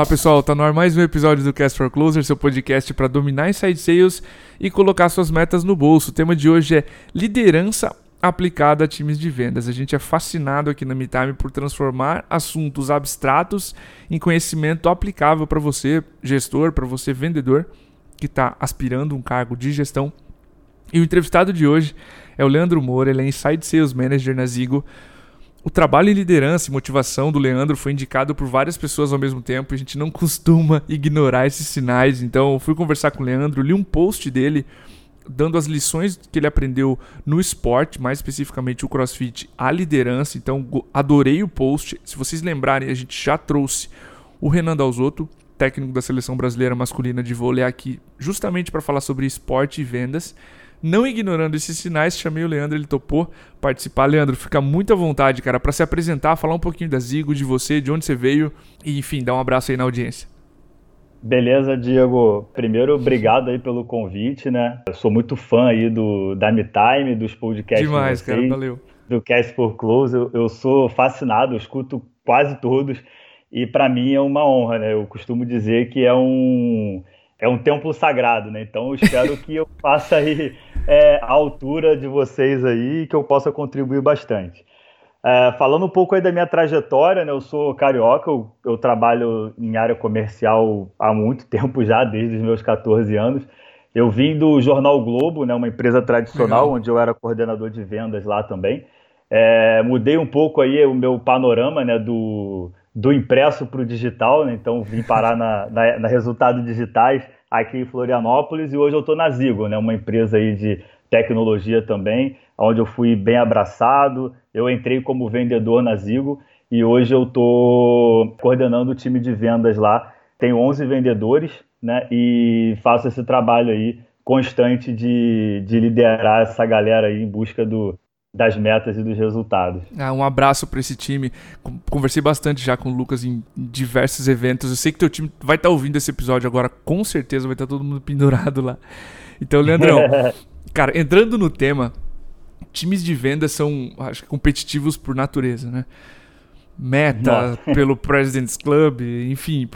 Olá pessoal, tá no ar mais um episódio do Cast for Closer, seu podcast para dominar inside sales e colocar suas metas no bolso. O tema de hoje é liderança aplicada a times de vendas. A gente é fascinado aqui na MeTime por transformar assuntos abstratos em conhecimento aplicável para você, gestor, para você, vendedor, que está aspirando um cargo de gestão. E o entrevistado de hoje é o Leandro Moura, ele é Inside Sales Manager na Zigo. O trabalho em liderança e motivação do Leandro foi indicado por várias pessoas ao mesmo tempo. A gente não costuma ignorar esses sinais. Então, fui conversar com o Leandro, li um post dele dando as lições que ele aprendeu no esporte, mais especificamente o CrossFit, a liderança. Então, adorei o post. Se vocês lembrarem, a gente já trouxe o Renan Dalzotto, técnico da seleção brasileira masculina de vôlei aqui, justamente para falar sobre esporte e vendas. Não ignorando esses sinais, chamei o Leandro, ele topou participar. Leandro, fica muito à vontade, cara, para se apresentar, falar um pouquinho da Zigo, de você, de onde você veio e, enfim, dar um abraço aí na audiência. Beleza, Diego. Primeiro, obrigado aí pelo convite, né? Eu sou muito fã aí do da Me Time, dos podcasts Demais, de vocês, cara, valeu. Do Cast for Close. Eu, eu sou fascinado, eu escuto quase todos e para mim é uma honra, né? Eu costumo dizer que é um é um templo sagrado, né? Então eu espero que eu faça aí é, a altura de vocês aí e que eu possa contribuir bastante. É, falando um pouco aí da minha trajetória, né? Eu sou carioca, eu, eu, trabalho em área comercial há muito tempo já, desde os meus 14 anos. Eu vim do Jornal Globo, né? Uma empresa tradicional, Legal. onde eu era coordenador de vendas lá também. É, mudei um pouco aí o meu panorama, né? Do, do impresso para o digital, né? então vim parar na, na, na Resultados Digitais aqui em Florianópolis e hoje eu estou na Zigo, né? uma empresa aí de tecnologia também, onde eu fui bem abraçado, eu entrei como vendedor na Zigo e hoje eu estou coordenando o time de vendas lá, tenho 11 vendedores né? e faço esse trabalho aí constante de, de liderar essa galera aí em busca do, das metas e dos resultados. Ah, um abraço para esse time. Conversei bastante já com o Lucas em diversos eventos. Eu sei que teu time vai estar tá ouvindo esse episódio agora, com certeza vai estar tá todo mundo pendurado lá. Então, Leandrão, cara, entrando no tema, times de venda são, acho que competitivos por natureza, né? Meta Nossa. pelo President's Club, enfim,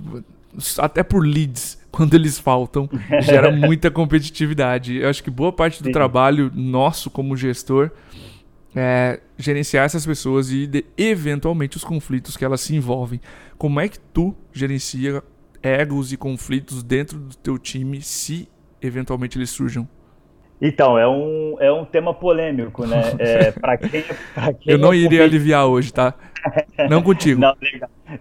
até por leads, quando eles faltam, gera muita competitividade. Eu acho que boa parte do Sim. trabalho nosso como gestor é, gerenciar essas pessoas e de, eventualmente os conflitos que elas se envolvem. Como é que tu gerencia egos e conflitos dentro do teu time se eventualmente eles surjam? Então, é um, é um tema polêmico, né? É, pra quem, pra quem Eu não é iria aliviar hoje, tá? Não contigo. não,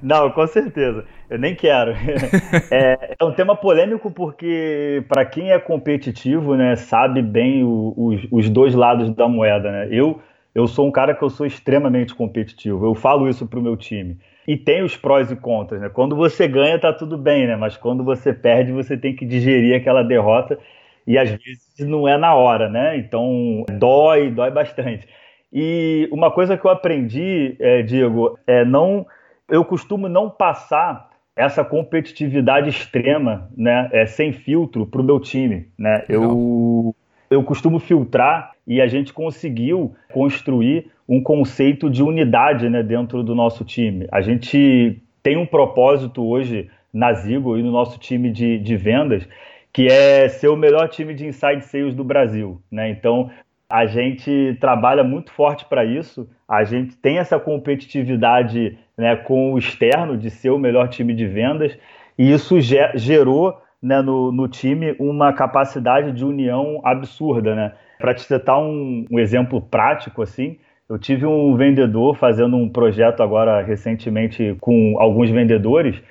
não, com certeza. Eu nem quero. é, é, um tema polêmico porque, para quem é competitivo, né, sabe bem o, os, os dois lados da moeda, né? Eu eu sou um cara que eu sou extremamente competitivo. Eu falo isso pro meu time. E tem os prós e contras, né? Quando você ganha, tá tudo bem, né? Mas quando você perde, você tem que digerir aquela derrota. E às vezes não é na hora, né? Então dói, dói bastante. E uma coisa que eu aprendi, é, Diego, é não. Eu costumo não passar essa competitividade extrema, né? É, sem filtro para o meu time, né? Eu eu costumo filtrar e a gente conseguiu construir um conceito de unidade né, dentro do nosso time. A gente tem um propósito hoje na Zigo e no nosso time de, de vendas, que é ser o melhor time de inside sales do Brasil. Né? Então, a gente trabalha muito forte para isso, a gente tem essa competitividade né, com o externo de ser o melhor time de vendas, e isso gerou né, no, no, time uma capacidade de união absurda, né? Para te citar um, um, exemplo prático, assim, eu tive um vendedor fazendo um projeto agora recentemente com alguns vendedores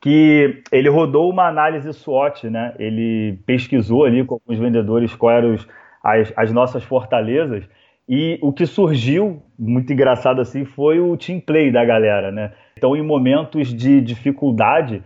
que ele rodou uma análise SWOT, né? Ele pesquisou ali com alguns vendedores quais eram as, as nossas fortalezas e o que surgiu, muito engraçado assim, foi o team play da galera, né? Então, em momentos de dificuldade,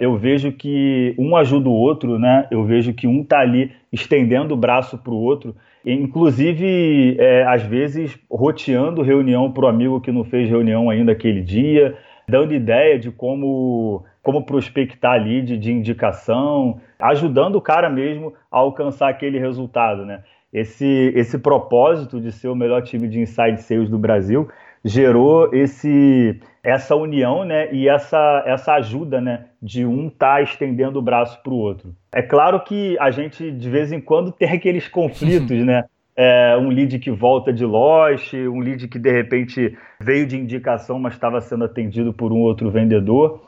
eu vejo que um ajuda o outro, né? Eu vejo que um está ali estendendo o braço para o outro, inclusive é, às vezes roteando reunião para o amigo que não fez reunião ainda aquele dia, dando ideia de como como prospectar lead de indicação, ajudando o cara mesmo a alcançar aquele resultado, né? Esse, esse propósito de ser o melhor time de inside sales do Brasil gerou esse essa união né, e essa, essa ajuda né, de um estar tá estendendo o braço para o outro. É claro que a gente, de vez em quando, tem aqueles conflitos, né? É, um lead que volta de loja, um lead que de repente veio de indicação, mas estava sendo atendido por um outro vendedor.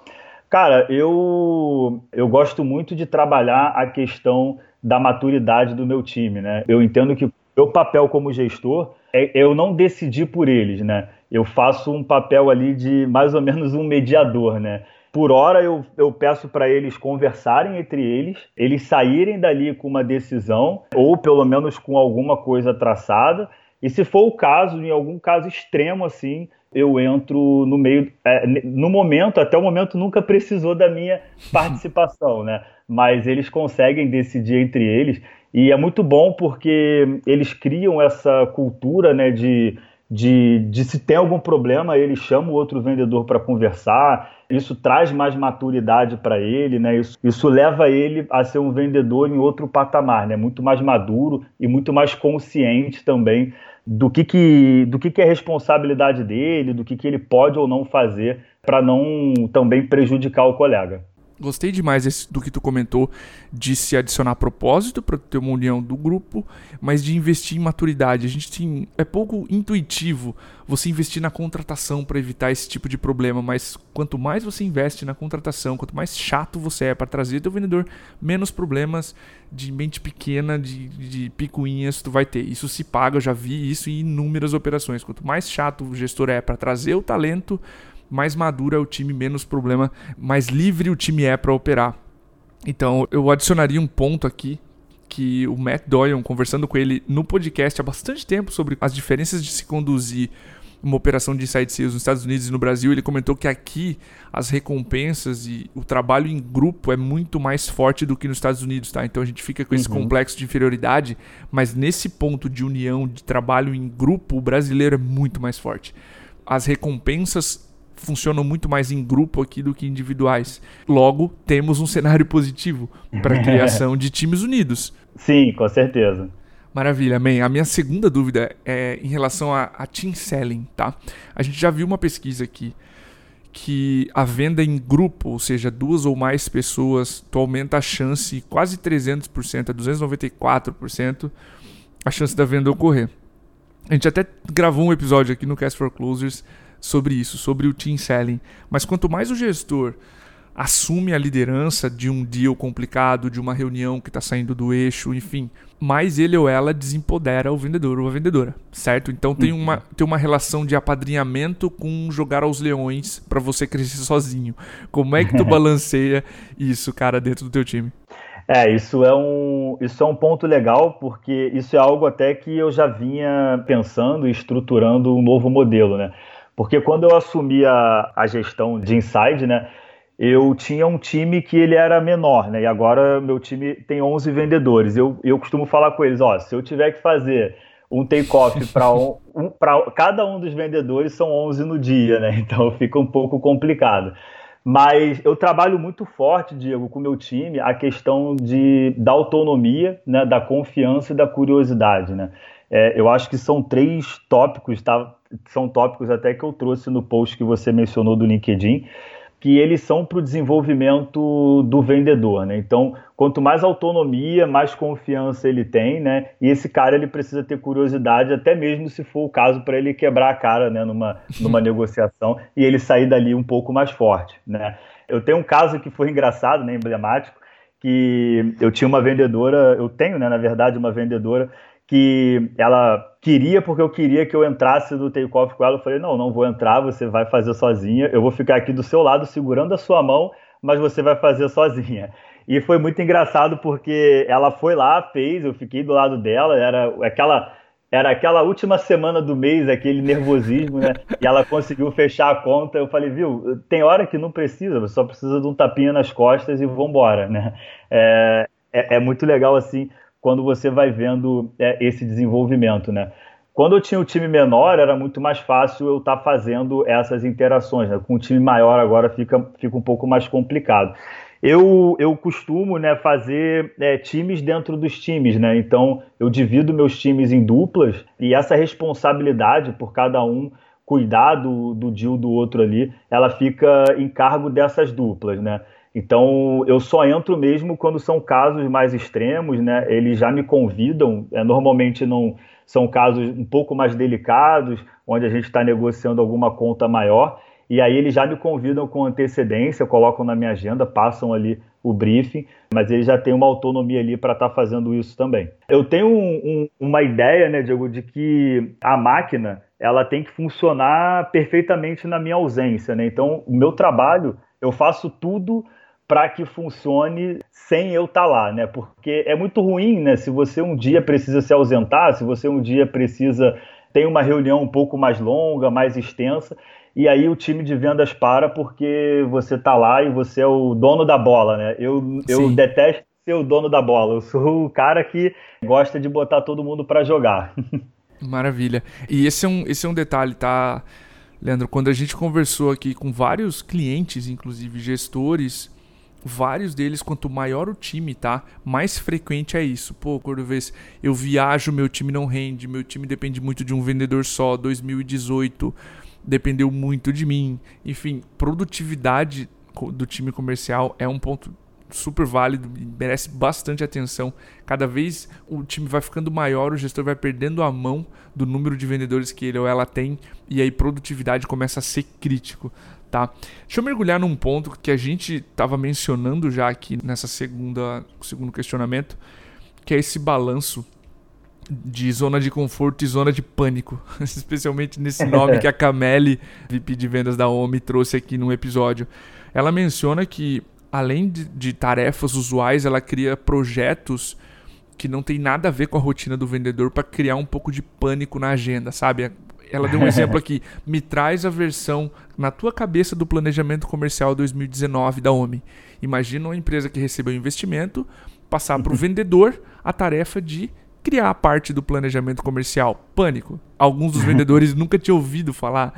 Cara, eu, eu gosto muito de trabalhar a questão da maturidade do meu time, né? Eu entendo que meu papel como gestor eu não decidir por eles, né? Eu faço um papel ali de mais ou menos um mediador, né? Por hora eu, eu peço para eles conversarem entre eles, eles saírem dali com uma decisão, ou pelo menos com alguma coisa traçada. E se for o caso, em algum caso extremo assim, eu entro no meio. É, no momento, até o momento, nunca precisou da minha participação, né? Mas eles conseguem decidir entre eles. E é muito bom porque eles criam essa cultura né, de, de, de se tem algum problema, ele chama o outro vendedor para conversar. Isso traz mais maturidade para ele, né? Isso, isso leva ele a ser um vendedor em outro patamar, né? Muito mais maduro e muito mais consciente também do que, que, do que, que é responsabilidade dele, do que, que ele pode ou não fazer para não também prejudicar o colega. Gostei demais do que tu comentou de se adicionar propósito para ter uma união do grupo, mas de investir em maturidade. A gente tem é pouco intuitivo você investir na contratação para evitar esse tipo de problema, mas quanto mais você investe na contratação, quanto mais chato você é para trazer teu vendedor, menos problemas de mente pequena, de, de picuinhas tu vai ter. Isso se paga, eu já vi isso em inúmeras operações. Quanto mais chato o gestor é para trazer o talento, mais maduro é o time, menos problema, mais livre o time é para operar. Então eu adicionaria um ponto aqui que o Matt Doyle, conversando com ele no podcast há bastante tempo sobre as diferenças de se conduzir uma operação de inside sales nos Estados Unidos e no Brasil, ele comentou que aqui as recompensas e o trabalho em grupo é muito mais forte do que nos Estados Unidos, tá? Então a gente fica com esse uhum. complexo de inferioridade, mas nesse ponto de união, de trabalho em grupo, o brasileiro é muito mais forte. As recompensas funcionam muito mais em grupo aqui do que individuais. Logo, temos um cenário positivo para a criação de times unidos. Sim, com certeza. Maravilha, man. A minha segunda dúvida é em relação a, a team selling, tá? A gente já viu uma pesquisa aqui que a venda em grupo, ou seja, duas ou mais pessoas, tu aumenta a chance quase 300%, a 294% a chance da venda ocorrer. A gente até gravou um episódio aqui no Cast for Closers sobre isso, sobre o team selling. Mas quanto mais o gestor assume a liderança de um deal complicado, de uma reunião que está saindo do eixo, enfim, mais ele ou ela desempodera o vendedor ou a vendedora, certo? Então tem uhum. uma, tem uma relação de apadrinhamento com jogar aos leões para você crescer sozinho. Como é que tu balanceia isso, cara, dentro do teu time? É, isso é um, isso é um ponto legal, porque isso é algo até que eu já vinha pensando e estruturando um novo modelo, né? Porque quando eu assumi a, a gestão de Inside, né, eu tinha um time que ele era menor, né? E agora meu time tem 11 vendedores. Eu, eu costumo falar com eles, ó, se eu tiver que fazer um take-off para um, um, cada um dos vendedores são 11 no dia, né? Então fica um pouco complicado. Mas eu trabalho muito forte, Diego, com o meu time, a questão de, da autonomia, né, da confiança e da curiosidade, né? É, eu acho que são três tópicos, tá? São tópicos até que eu trouxe no post que você mencionou do LinkedIn, que eles são para o desenvolvimento do vendedor, né? Então, quanto mais autonomia, mais confiança ele tem, né? E esse cara ele precisa ter curiosidade, até mesmo se for o caso para ele quebrar a cara, né? Numa, numa negociação e ele sair dali um pouco mais forte, né? Eu tenho um caso que foi engraçado, né? Emblemático, que eu tinha uma vendedora, eu tenho, né? Na verdade, uma vendedora que ela queria porque eu queria que eu entrasse no take-off com ela. Eu falei, não, não vou entrar, você vai fazer sozinha. Eu vou ficar aqui do seu lado segurando a sua mão, mas você vai fazer sozinha. E foi muito engraçado porque ela foi lá, fez, eu fiquei do lado dela, era aquela era aquela última semana do mês, aquele nervosismo, né? E ela conseguiu fechar a conta. Eu falei, viu, tem hora que não precisa, você só precisa de um tapinha nas costas e vambora, né? É, é, é muito legal assim quando você vai vendo é, esse desenvolvimento, né? Quando eu tinha o um time menor, era muito mais fácil eu estar tá fazendo essas interações. Né? Com um time maior agora fica, fica um pouco mais complicado. Eu, eu costumo né, fazer é, times dentro dos times, né? Então eu divido meus times em duplas e essa responsabilidade por cada um cuidar do, do deal do outro ali, ela fica em cargo dessas duplas, né? Então eu só entro mesmo quando são casos mais extremos, né? Eles já me convidam, é, normalmente não são casos um pouco mais delicados, onde a gente está negociando alguma conta maior, e aí eles já me convidam com antecedência, colocam na minha agenda, passam ali o briefing, mas eles já têm uma autonomia ali para estar tá fazendo isso também. Eu tenho um, um, uma ideia, né, Diego, de que a máquina ela tem que funcionar perfeitamente na minha ausência, né? Então, o meu trabalho, eu faço tudo para que funcione sem eu estar tá lá, né? Porque é muito ruim, né? Se você um dia precisa se ausentar, se você um dia precisa ter uma reunião um pouco mais longa, mais extensa, e aí o time de vendas para porque você tá lá e você é o dono da bola, né? Eu, eu detesto ser o dono da bola. Eu sou o cara que gosta de botar todo mundo para jogar. Maravilha. E esse é um, esse é um detalhe, tá, Leandro? Quando a gente conversou aqui com vários clientes, inclusive gestores, vários deles, quanto maior o time, tá? Mais frequente é isso. Pô, Cordovez, eu viajo, meu time não rende, meu time depende muito de um vendedor só. 2018 dependeu muito de mim. Enfim, produtividade do time comercial é um ponto super válido, merece bastante atenção. Cada vez o time vai ficando maior, o gestor vai perdendo a mão do número de vendedores que ele ou ela tem e aí produtividade começa a ser crítico tá? Deixa eu mergulhar num ponto que a gente estava mencionando já aqui nessa segunda segundo questionamento, que é esse balanço de zona de conforto e zona de pânico, especialmente nesse nome que a Cameli, VP de vendas da OMI, trouxe aqui no episódio. Ela menciona que além de, de tarefas usuais, ela cria projetos que não tem nada a ver com a rotina do vendedor para criar um pouco de pânico na agenda, sabe? Ela deu um exemplo aqui. Me traz a versão na tua cabeça do planejamento comercial 2019 da OMI. Imagina uma empresa que recebeu investimento passar para o vendedor a tarefa de criar a parte do planejamento comercial. Pânico. Alguns dos vendedores nunca tinham ouvido falar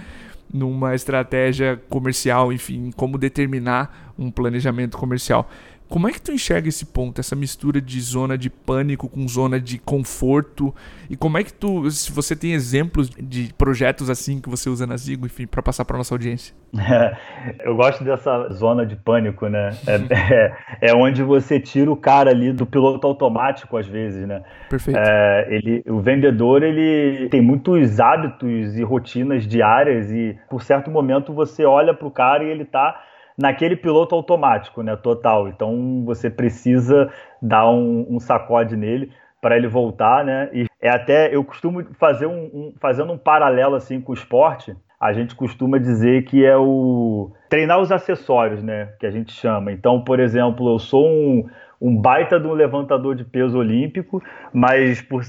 numa estratégia comercial, enfim, como determinar um planejamento comercial. Como é que tu enxerga esse ponto, essa mistura de zona de pânico com zona de conforto? E como é que tu, se você tem exemplos de projetos assim que você usa na Zigo, enfim, para passar para nossa audiência? É, eu gosto dessa zona de pânico, né? É, é, é, onde você tira o cara ali do piloto automático às vezes, né? Perfeito. É, ele, o vendedor ele tem muitos hábitos e rotinas diárias e por certo momento você olha para o cara e ele está naquele piloto automático, né, total. Então você precisa dar um, um sacode nele para ele voltar, né? E é até eu costumo fazer um, um, fazendo um paralelo assim com o esporte. A gente costuma dizer que é o treinar os acessórios, né? Que a gente chama. Então, por exemplo, eu sou um, um baita de um levantador de peso olímpico, mas por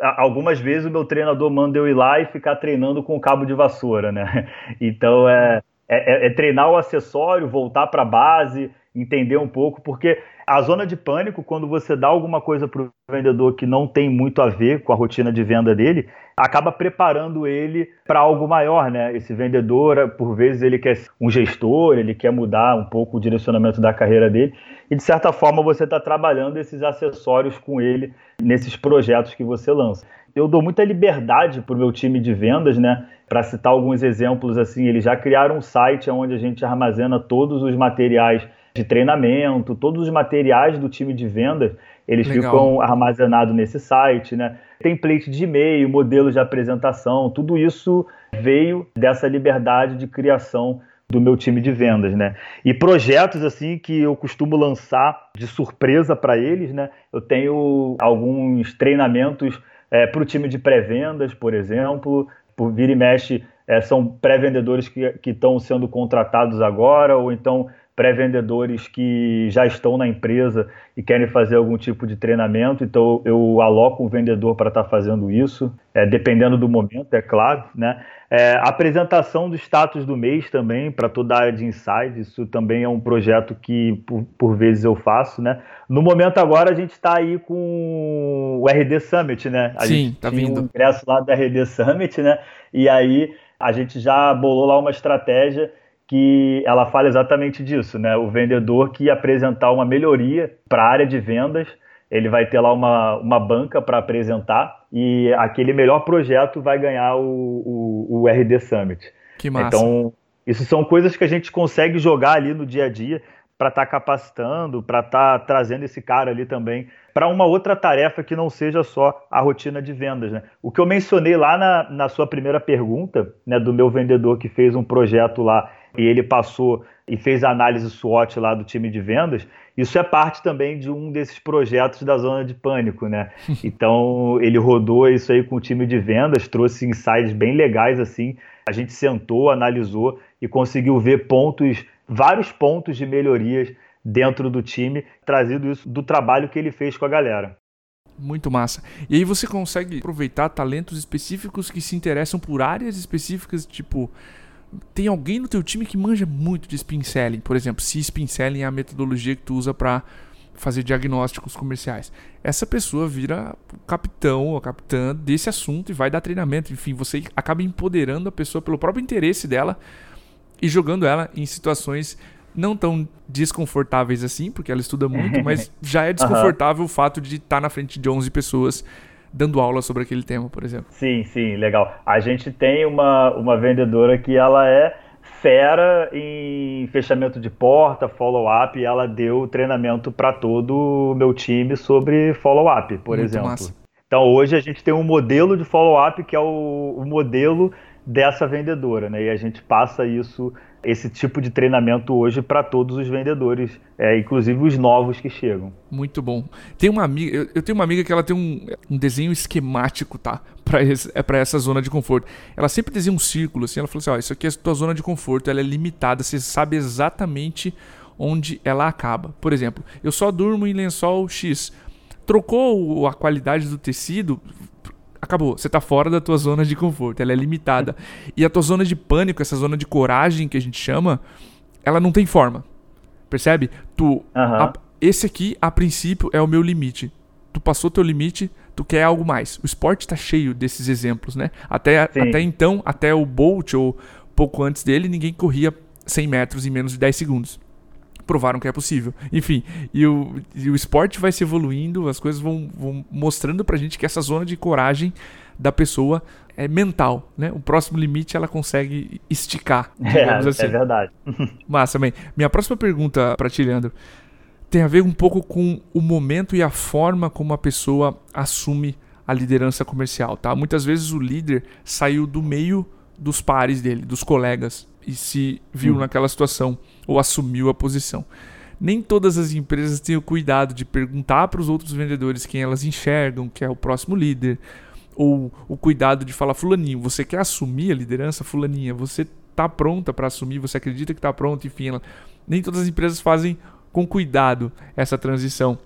algumas vezes o meu treinador manda eu ir lá e ficar treinando com cabo de vassoura, né? Então é é, é, é treinar o acessório, voltar para a base, entender um pouco, porque a zona de pânico, quando você dá alguma coisa para o vendedor que não tem muito a ver com a rotina de venda dele, acaba preparando ele para algo maior, né? Esse vendedor, por vezes, ele quer um gestor, ele quer mudar um pouco o direcionamento da carreira dele, e de certa forma você está trabalhando esses acessórios com ele nesses projetos que você lança. Eu dou muita liberdade para o meu time de vendas, né? Para citar alguns exemplos, assim, eles já criaram um site onde a gente armazena todos os materiais de treinamento, todos os materiais do time de vendas, eles Legal. ficam armazenados nesse site, né? Template de e-mail, modelos de apresentação, tudo isso veio dessa liberdade de criação do meu time de vendas, né? E projetos assim que eu costumo lançar de surpresa para eles, né? Eu tenho alguns treinamentos é, para o time de pré-vendas, por exemplo, por vira e mexe, é, são pré-vendedores que estão sendo contratados agora, ou então pré-vendedores que já estão na empresa e querem fazer algum tipo de treinamento, então eu aloco um vendedor para estar tá fazendo isso, é, dependendo do momento, é claro. Né? É, apresentação do status do mês também, para toda a área de insights, isso também é um projeto que por, por vezes eu faço. Né? No momento agora a gente está aí com o RD Summit, né? A Sim, gente tá vindo. um ingresso lá do RD Summit, né? E aí a gente já bolou lá uma estratégia que ela fala exatamente disso, né? O vendedor que apresentar uma melhoria para a área de vendas ele vai ter lá uma, uma banca para apresentar e aquele melhor projeto vai ganhar o, o, o RD Summit. Que massa. Então, isso são coisas que a gente consegue jogar ali no dia a dia para estar tá capacitando, para estar tá trazendo esse cara ali também para uma outra tarefa que não seja só a rotina de vendas. Né? O que eu mencionei lá na, na sua primeira pergunta, né, do meu vendedor que fez um projeto lá e ele passou e fez a análise SWOT lá do time de vendas, isso é parte também de um desses projetos da zona de pânico, né? Então ele rodou isso aí com o time de vendas, trouxe insights bem legais assim. A gente sentou, analisou e conseguiu ver pontos, vários pontos de melhorias dentro do time, trazido isso do trabalho que ele fez com a galera. Muito massa. E aí você consegue aproveitar talentos específicos que se interessam por áreas específicas, tipo tem alguém no teu time que manja muito de spin selling, por exemplo, se spin selling é a metodologia que tu usa para fazer diagnósticos comerciais. Essa pessoa vira o capitão ou a capitã desse assunto e vai dar treinamento. Enfim, você acaba empoderando a pessoa pelo próprio interesse dela e jogando ela em situações não tão desconfortáveis assim, porque ela estuda muito, mas já é desconfortável uhum. o fato de estar na frente de 11 pessoas dando aula sobre aquele tema, por exemplo. Sim, sim, legal. A gente tem uma, uma vendedora que ela é fera em fechamento de porta, follow-up, e ela deu treinamento para todo o meu time sobre follow-up, por Muito exemplo. Massa. Então hoje a gente tem um modelo de follow-up que é o, o modelo dessa vendedora, né? E a gente passa isso esse tipo de treinamento hoje para todos os vendedores, é, inclusive os novos que chegam. Muito bom. Tem uma amiga, eu, eu tenho uma amiga que ela tem um, um desenho esquemático, tá? Para é para essa zona de conforto. Ela sempre desenha um círculo assim, ela falou assim: "Ó, isso aqui é a tua zona de conforto, ela é limitada, você sabe exatamente onde ela acaba. Por exemplo, eu só durmo em lençol X. Trocou a qualidade do tecido, acabou. Você tá fora da tua zona de conforto, ela é limitada. E a tua zona de pânico, essa zona de coragem que a gente chama, ela não tem forma. Percebe? Tu uhum. a, esse aqui a princípio é o meu limite. Tu passou teu limite, tu quer algo mais. O esporte tá cheio desses exemplos, né? Até, até então, até o Bolt ou pouco antes dele, ninguém corria 100 metros em menos de 10 segundos provaram que é possível. Enfim, e o, e o esporte vai se evoluindo, as coisas vão, vão mostrando pra gente que essa zona de coragem da pessoa é mental, né? O próximo limite ela consegue esticar, digamos é, assim. É verdade. Massa, bem. Minha próxima pergunta para ti, Leandro, tem a ver um pouco com o momento e a forma como a pessoa assume a liderança comercial, tá? Muitas vezes o líder saiu do meio dos pares dele, dos colegas, e se viu hum. naquela situação ou assumiu a posição. Nem todas as empresas têm o cuidado de perguntar para os outros vendedores quem elas enxergam, que é o próximo líder, ou o cuidado de falar fulaninho, você quer assumir a liderança, fulaninha, você está pronta para assumir, você acredita que está pronta, enfim, ela... nem todas as empresas fazem com cuidado essa transição.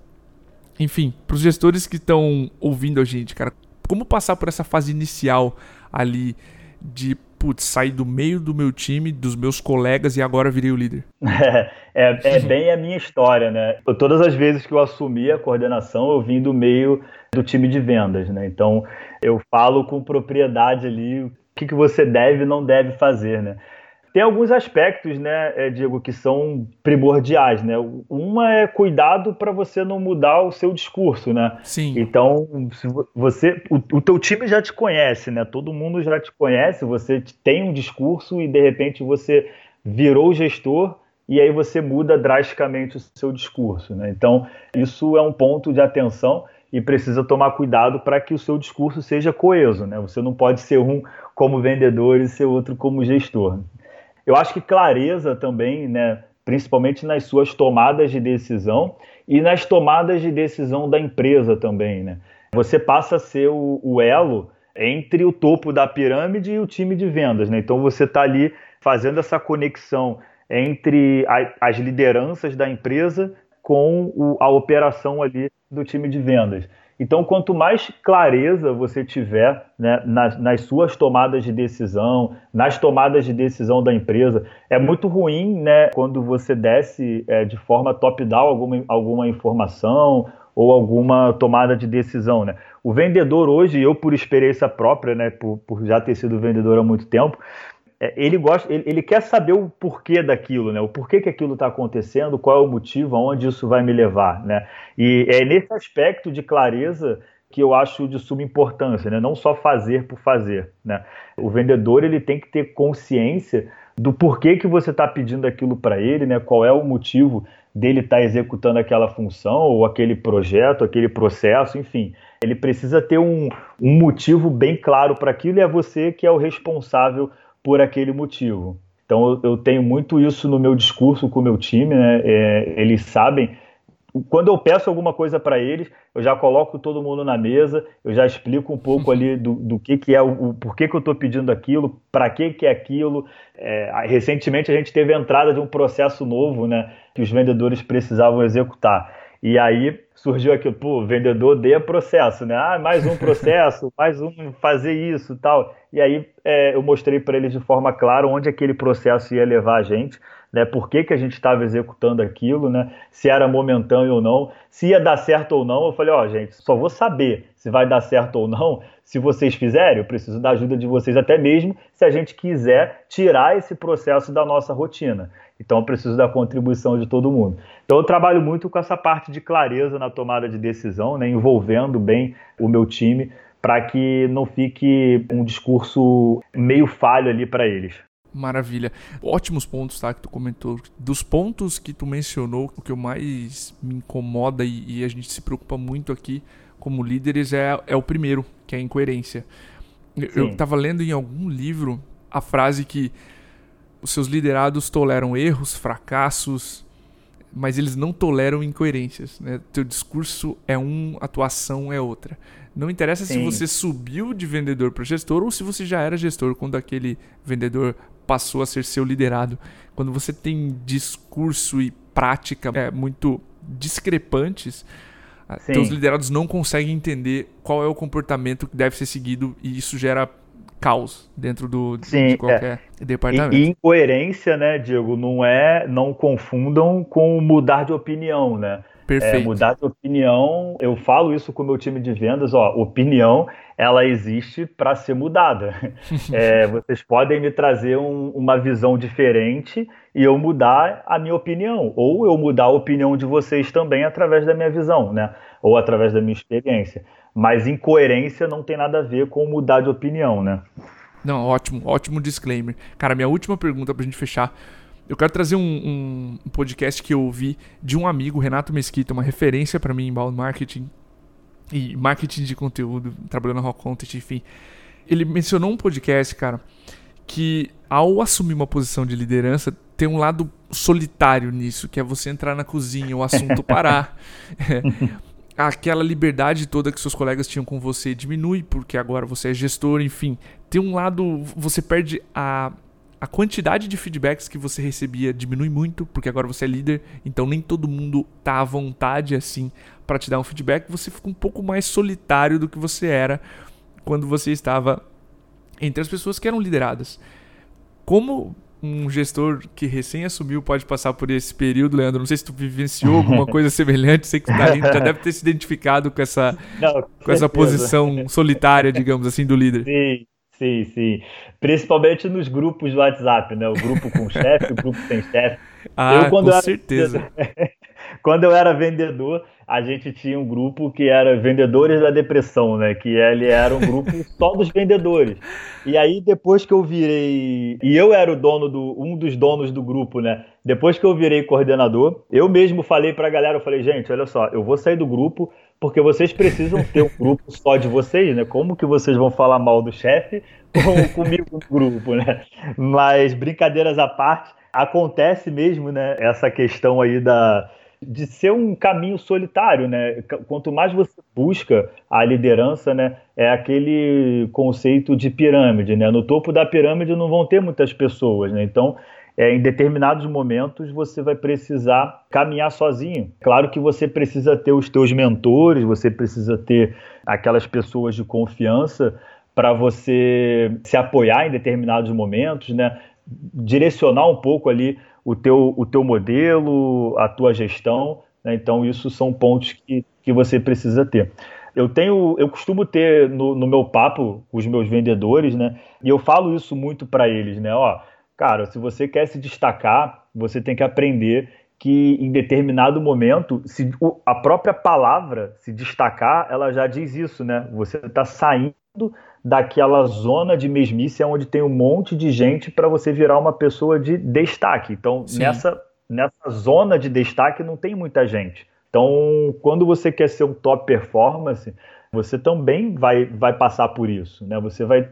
Enfim, para os gestores que estão ouvindo a gente, cara, como passar por essa fase inicial ali de putz, saí do meio do meu time, dos meus colegas e agora virei o líder? É, é, é bem a minha história, né? Todas as vezes que eu assumi a coordenação, eu vim do meio do time de vendas, né? Então, eu falo com propriedade ali o que, que você deve e não deve fazer, né? Tem alguns aspectos, né, é, Diego, que são primordiais, né? Uma é cuidado para você não mudar o seu discurso, né? Sim. Então, se você, o, o teu time já te conhece, né? Todo mundo já te conhece, você tem um discurso e de repente você virou gestor e aí você muda drasticamente o seu discurso, né? Então, isso é um ponto de atenção e precisa tomar cuidado para que o seu discurso seja coeso, né? Você não pode ser um como vendedor e ser outro como gestor. Eu acho que clareza também, né, principalmente nas suas tomadas de decisão e nas tomadas de decisão da empresa também. Né? Você passa a ser o, o elo entre o topo da pirâmide e o time de vendas. Né? Então você está ali fazendo essa conexão entre a, as lideranças da empresa com o, a operação ali do time de vendas. Então, quanto mais clareza você tiver né, nas, nas, suas tomadas de decisão, nas tomadas de decisão da empresa, é muito ruim né, quando você desce é, de forma top-down alguma, alguma informação ou alguma tomada de decisão. Né? O vendedor hoje, eu por experiência própria, né, por, por já ter sido vendedor há muito tempo, ele gosta, ele, ele, quer saber o porquê daquilo, né? O porquê que aquilo está acontecendo, qual é o motivo, aonde isso vai me levar, né? E é nesse aspecto de clareza que eu acho de suma importância, né? Não só fazer por fazer, né? O vendedor ele tem que ter consciência do porquê que você está pedindo aquilo para ele, né? Qual é o motivo dele estar tá executando aquela função ou aquele projeto, aquele processo, enfim. Ele precisa ter um, um motivo bem claro para aquilo e é você que é o responsável por aquele motivo. Então eu, tenho muito isso no meu discurso com o meu time, né? É, eles sabem. Quando eu peço alguma coisa para eles, eu já coloco todo mundo na mesa, eu já explico um pouco ali do, do que, que é, o, o porquê que eu estou pedindo aquilo, para que, que é aquilo. É, recentemente a gente teve a entrada de um processo novo, né? Que os vendedores precisavam executar. E aí surgiu aqui, pô, vendedor odeia processo, né? Ah, mais um processo, mais um fazer isso tal. E aí é, eu mostrei para eles de forma clara onde aquele processo ia levar a gente, né? Por que, que a gente estava executando aquilo, né? Se era momentâneo ou não, se ia dar certo ou não. Eu falei, ó, oh, gente, só vou saber se vai dar certo ou não se vocês fizerem. Eu preciso da ajuda de vocês até mesmo se a gente quiser tirar esse processo da nossa rotina. Então eu preciso da contribuição de todo mundo. Então eu trabalho muito com essa parte de clareza na tomada de decisão, né, envolvendo bem o meu time para que não fique um discurso meio falho ali para eles. Maravilha. Ótimos pontos, tá? Que tu comentou. Dos pontos que tu mencionou, o que mais me incomoda e, e a gente se preocupa muito aqui como líderes é, é o primeiro, que é a incoerência. Sim. Eu estava lendo em algum livro a frase que os seus liderados toleram erros, fracassos, mas eles não toleram incoerências. Né? Teu discurso é um, a tua ação é outra. Não interessa Sim. se você subiu de vendedor para gestor ou se você já era gestor quando aquele vendedor passou a ser seu liderado. Quando você tem discurso e prática é, muito discrepantes, Sim. teus liderados não conseguem entender qual é o comportamento que deve ser seguido e isso gera caos dentro do, Sim, de qualquer é. departamento. E, e, incoerência, né, Diego, não é, não confundam com mudar de opinião, né? Perfeito. É, mudar de opinião, eu falo isso com o meu time de vendas, ó, opinião, ela existe para ser mudada. é, vocês podem me trazer um, uma visão diferente e eu mudar a minha opinião, ou eu mudar a opinião de vocês também através da minha visão, né? Ou através da minha experiência. Mas incoerência não tem nada a ver com mudar de opinião, né? Não, ótimo, ótimo disclaimer. Cara, minha última pergunta pra gente fechar. Eu quero trazer um, um, um podcast que eu ouvi de um amigo, Renato Mesquita, uma referência para mim em inbound marketing e marketing de conteúdo, trabalhando na Rock Content, enfim. Ele mencionou um podcast, cara, que ao assumir uma posição de liderança, tem um lado solitário nisso, que é você entrar na cozinha, o assunto parar. aquela liberdade toda que seus colegas tinham com você diminui, porque agora você é gestor, enfim. Tem um lado, você perde a, a quantidade de feedbacks que você recebia diminui muito, porque agora você é líder, então nem todo mundo tá à vontade assim para te dar um feedback, você fica um pouco mais solitário do que você era quando você estava entre as pessoas que eram lideradas. Como um gestor que recém assumiu pode passar por esse período, Leandro? Não sei se tu vivenciou alguma coisa semelhante, sei que tu tá, já deve ter se identificado com essa, Não, com, com essa posição solitária, digamos assim, do líder. Sim, sim, sim. Principalmente nos grupos do WhatsApp, né? O grupo com chefe, o grupo sem chefe. Ah, eu, com certeza. quando eu era vendedor, a gente tinha um grupo que era Vendedores da Depressão, né? Que ele era um grupo só dos vendedores. E aí, depois que eu virei. E eu era o dono do. um dos donos do grupo, né? Depois que eu virei coordenador, eu mesmo falei pra galera, eu falei, gente, olha só, eu vou sair do grupo porque vocês precisam ter um grupo só de vocês, né? Como que vocês vão falar mal do chefe com, comigo no grupo, né? Mas brincadeiras à parte, acontece mesmo, né? Essa questão aí da de ser um caminho solitário, né? Quanto mais você busca a liderança, né, é aquele conceito de pirâmide, né? No topo da pirâmide não vão ter muitas pessoas, né? Então, é, em determinados momentos você vai precisar caminhar sozinho. Claro que você precisa ter os teus mentores, você precisa ter aquelas pessoas de confiança para você se apoiar em determinados momentos, né? Direcionar um pouco ali o teu, o teu modelo, a tua gestão. Né? Então, isso são pontos que, que você precisa ter. Eu tenho, eu costumo ter no, no meu papo com os meus vendedores, né? E eu falo isso muito para eles, né? Ó, cara, se você quer se destacar, você tem que aprender que em determinado momento, se a própria palavra se destacar, ela já diz isso, né? Você está saindo daquela zona de mesmice onde tem um monte de gente para você virar uma pessoa de destaque. Então, nessa, nessa zona de destaque não tem muita gente. Então, quando você quer ser um top performance, você também vai, vai passar por isso, né? Você vai,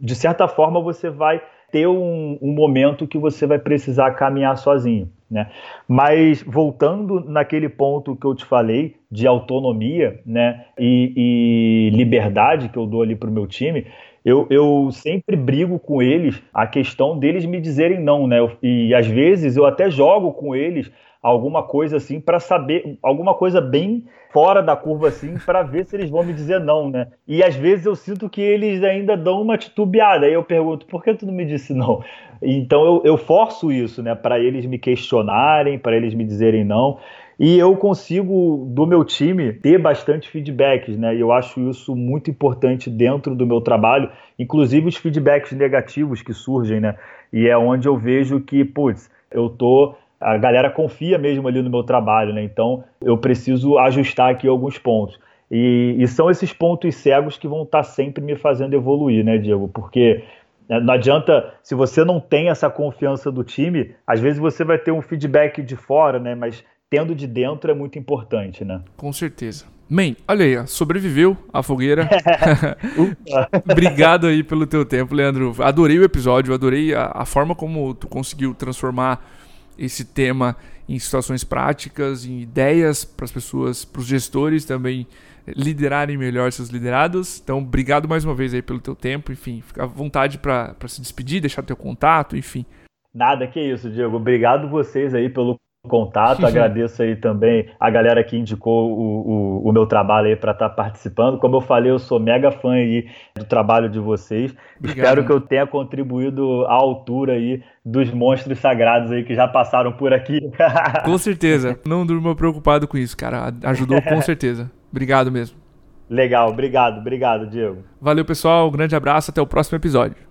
de certa forma, você vai ter um, um momento que você vai precisar caminhar sozinho. Né? Mas voltando naquele ponto que eu te falei de autonomia né, e, e liberdade que eu dou ali para o meu time, eu, eu, sempre brigo com eles a questão deles me dizerem não, né? E às vezes eu até jogo com eles alguma coisa assim para saber, alguma coisa bem fora da curva assim, para ver se eles vão me dizer não, né? E às vezes eu sinto que eles ainda dão uma titubeada. Aí eu pergunto, por que tu não me disse não? Então eu, eu forço isso, né? Para eles me questionarem, para eles me dizerem não. E eu consigo, do meu time, ter bastante feedbacks, né? E eu acho isso muito importante dentro do meu trabalho, inclusive os feedbacks negativos que surgem, né? E é onde eu vejo que, putz, eu tô a galera confia mesmo ali no meu trabalho, né? Então eu preciso ajustar aqui alguns pontos. E, e são esses pontos cegos que vão estar tá sempre me fazendo evoluir, né, Diego? Porque né, não adianta, se você não tem essa confiança do time, às vezes você vai ter um feedback de fora, né? Mas tendo de dentro é muito importante, né? Com certeza. Man, olha aí, sobreviveu a fogueira. Obrigado aí pelo teu tempo, Leandro. Adorei o episódio, adorei a, a forma como tu conseguiu transformar esse tema em situações práticas, em ideias para as pessoas, para os gestores também liderarem melhor seus liderados. Então, obrigado mais uma vez aí pelo teu tempo. Enfim, fica à vontade para se despedir, deixar teu contato, enfim. Nada, que isso, Diego. Obrigado vocês aí pelo contato. Agradeço aí também a galera que indicou o, o, o meu trabalho aí para estar tá participando. Como eu falei, eu sou mega fã aí do trabalho de vocês. Obrigado. Espero que eu tenha contribuído à altura aí dos monstros sagrados aí que já passaram por aqui. com certeza. Não durmo preocupado com isso, cara. Ajudou com certeza. Obrigado mesmo. Legal, obrigado, obrigado, Diego. Valeu, pessoal. Um grande abraço, até o próximo episódio.